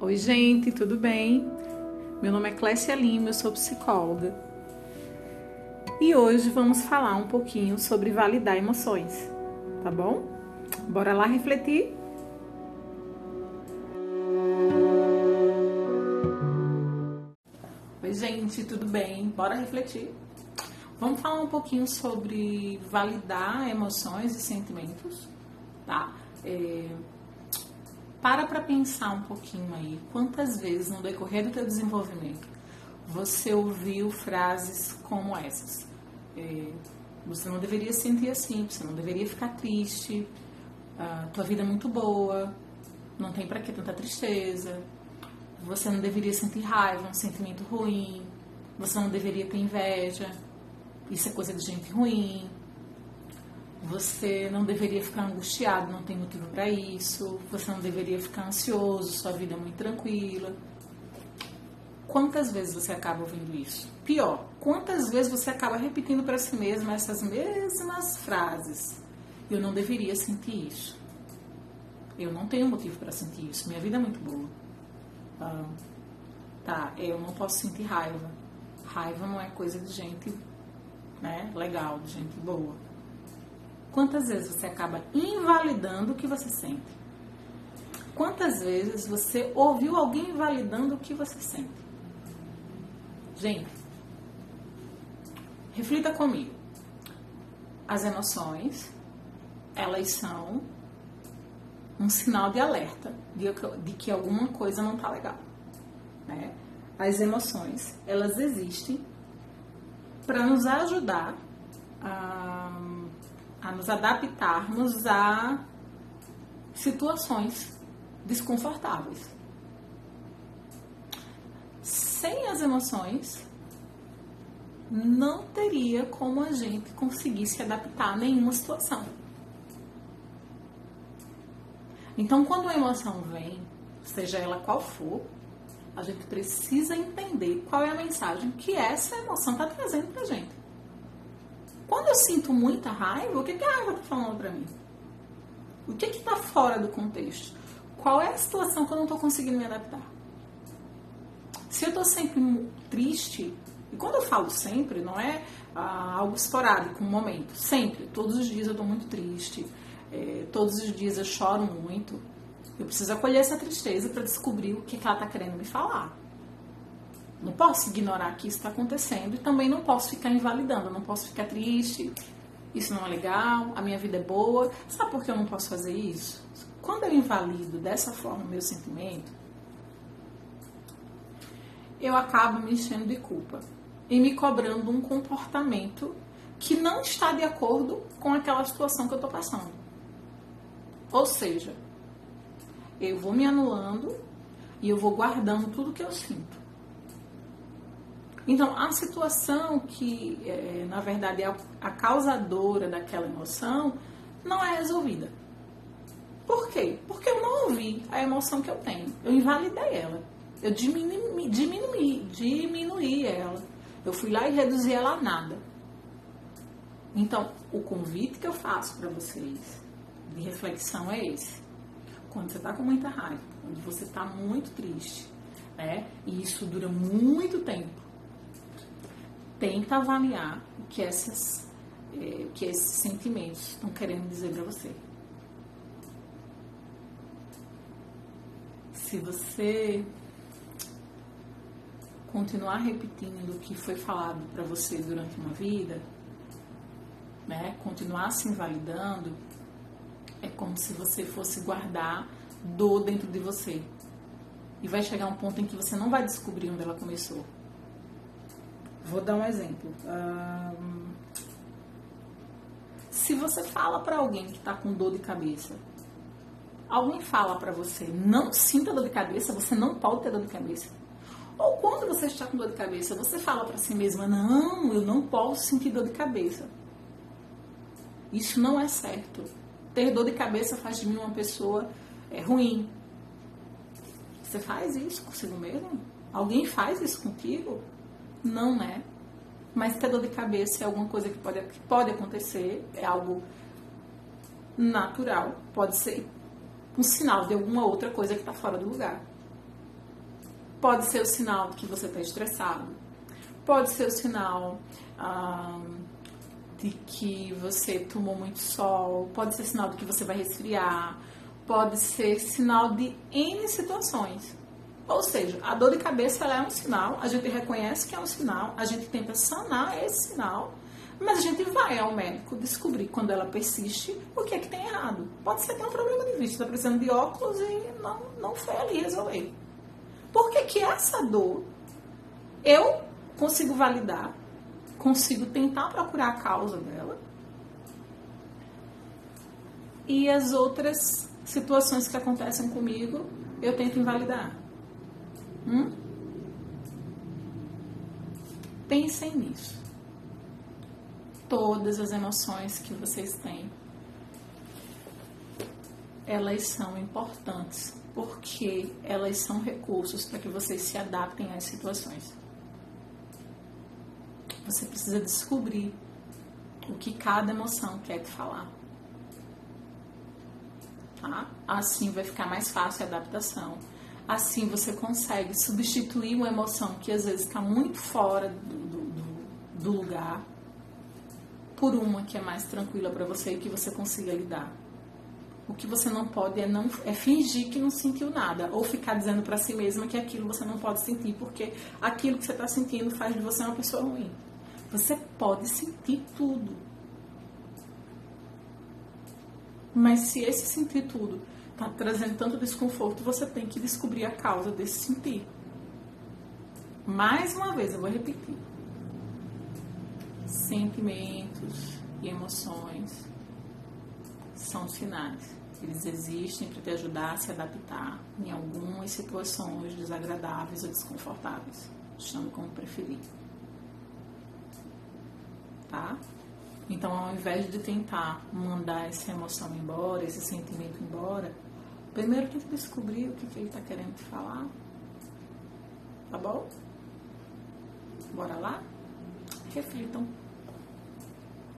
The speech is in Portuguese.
Oi, gente, tudo bem? Meu nome é Clécia Lima, eu sou psicóloga. E hoje vamos falar um pouquinho sobre validar emoções, tá bom? Bora lá refletir? Oi, gente, tudo bem? Bora refletir. Vamos falar um pouquinho sobre validar emoções e sentimentos, tá? É para para pensar um pouquinho aí. Quantas vezes no decorrer do teu desenvolvimento você ouviu frases como essas? É, você não deveria sentir assim, você não deveria ficar triste, tua vida é muito boa, não tem para que tanta tristeza, você não deveria sentir raiva, um sentimento ruim, você não deveria ter inveja, isso é coisa de gente ruim, você não deveria ficar angustiado, não tem motivo para isso. Você não deveria ficar ansioso, sua vida é muito tranquila. Quantas vezes você acaba ouvindo isso? Pior, quantas vezes você acaba repetindo para si mesmo essas mesmas frases? Eu não deveria sentir isso. Eu não tenho motivo para sentir isso. Minha vida é muito boa. Ah, tá, eu não posso sentir raiva. Raiva não é coisa de gente né, legal, de gente boa. Quantas vezes você acaba invalidando o que você sente? Quantas vezes você ouviu alguém invalidando o que você sente? Gente, reflita comigo. As emoções, elas são um sinal de alerta de, que alguma coisa não está legal. Né? As emoções, elas existem para nos ajudar a a nos adaptarmos a situações desconfortáveis. Sem as emoções, não teria como a gente conseguir se adaptar a nenhuma situação. Então, quando a emoção vem, seja ela qual for, a gente precisa entender qual é a mensagem que essa emoção está trazendo para a gente. Quando eu sinto muita raiva, o que, que a raiva está falando para mim? O que está fora do contexto? Qual é a situação que eu não estou conseguindo me adaptar? Se eu estou sempre triste, e quando eu falo sempre, não é ah, algo esporádico, um momento. Sempre, todos os dias eu estou muito triste, é, todos os dias eu choro muito. Eu preciso acolher essa tristeza para descobrir o que, que ela está querendo me falar. Não posso ignorar que isso está acontecendo e também não posso ficar invalidando, não posso ficar triste, isso não é legal, a minha vida é boa. Sabe por que eu não posso fazer isso? Quando eu invalido dessa forma o meu sentimento, eu acabo me enchendo de culpa e me cobrando um comportamento que não está de acordo com aquela situação que eu estou passando. Ou seja, eu vou me anulando e eu vou guardando tudo que eu sinto. Então, a situação que, é, na verdade, é a causadora daquela emoção não é resolvida. Por quê? Porque eu não ouvi a emoção que eu tenho. Eu invalidei ela. Eu diminui, diminui, diminuí ela. Eu fui lá e reduzi ela a nada. Então, o convite que eu faço para vocês de reflexão é esse. Quando você está com muita raiva, quando você está muito triste, né? E isso dura muito tempo tenta avaliar o que, essas, é, o que esses sentimentos estão querendo dizer para você. Se você continuar repetindo o que foi falado para você durante uma vida, né, continuar se invalidando, é como se você fosse guardar dor dentro de você. E vai chegar um ponto em que você não vai descobrir onde ela começou. Vou dar um exemplo. Um, se você fala para alguém que está com dor de cabeça, alguém fala para você, não sinta dor de cabeça, você não pode ter dor de cabeça. Ou quando você está com dor de cabeça, você fala para si mesma, não, eu não posso sentir dor de cabeça. Isso não é certo. Ter dor de cabeça faz de mim uma pessoa é, ruim. Você faz isso consigo mesmo? Alguém faz isso contigo? Não é. Mas ter dor de cabeça é alguma coisa que pode, que pode acontecer, é algo natural, pode ser um sinal de alguma outra coisa que está fora do lugar. Pode ser o sinal de que você está estressado. Pode ser o sinal ah, de que você tomou muito sol. Pode ser sinal de que você vai resfriar. Pode ser sinal de N situações. Ou seja, a dor de cabeça é um sinal, a gente reconhece que é um sinal, a gente tenta sanar esse sinal, mas a gente vai ao médico descobrir quando ela persiste o que é que tem errado. Pode ser tenha um problema de vista, está precisando de óculos e não, não foi ali resolver. Por que, que essa dor eu consigo validar, consigo tentar procurar a causa dela e as outras situações que acontecem comigo eu tento invalidar? Hum? Pensem nisso. Todas as emoções que vocês têm, elas são importantes porque elas são recursos para que vocês se adaptem às situações. Você precisa descobrir o que cada emoção quer te falar. Tá? Assim vai ficar mais fácil a adaptação. Assim você consegue substituir uma emoção que às vezes está muito fora do, do, do lugar por uma que é mais tranquila para você e que você consiga lidar. O que você não pode é, não, é fingir que não sentiu nada, ou ficar dizendo para si mesma que aquilo você não pode sentir, porque aquilo que você está sentindo faz de você uma pessoa ruim. Você pode sentir tudo. Mas se esse sentir tudo está trazendo tanto desconforto, você tem que descobrir a causa desse sentir. Mais uma vez, eu vou repetir. Sentimentos e emoções são sinais. Eles existem para te ajudar a se adaptar em algumas situações desagradáveis ou desconfortáveis. Chame como preferir. Tá? Então, ao invés de tentar mandar essa emoção embora, esse sentimento embora, primeiro tenta descobrir o que, que ele está querendo falar. Tá bom? Bora lá? Reflitam.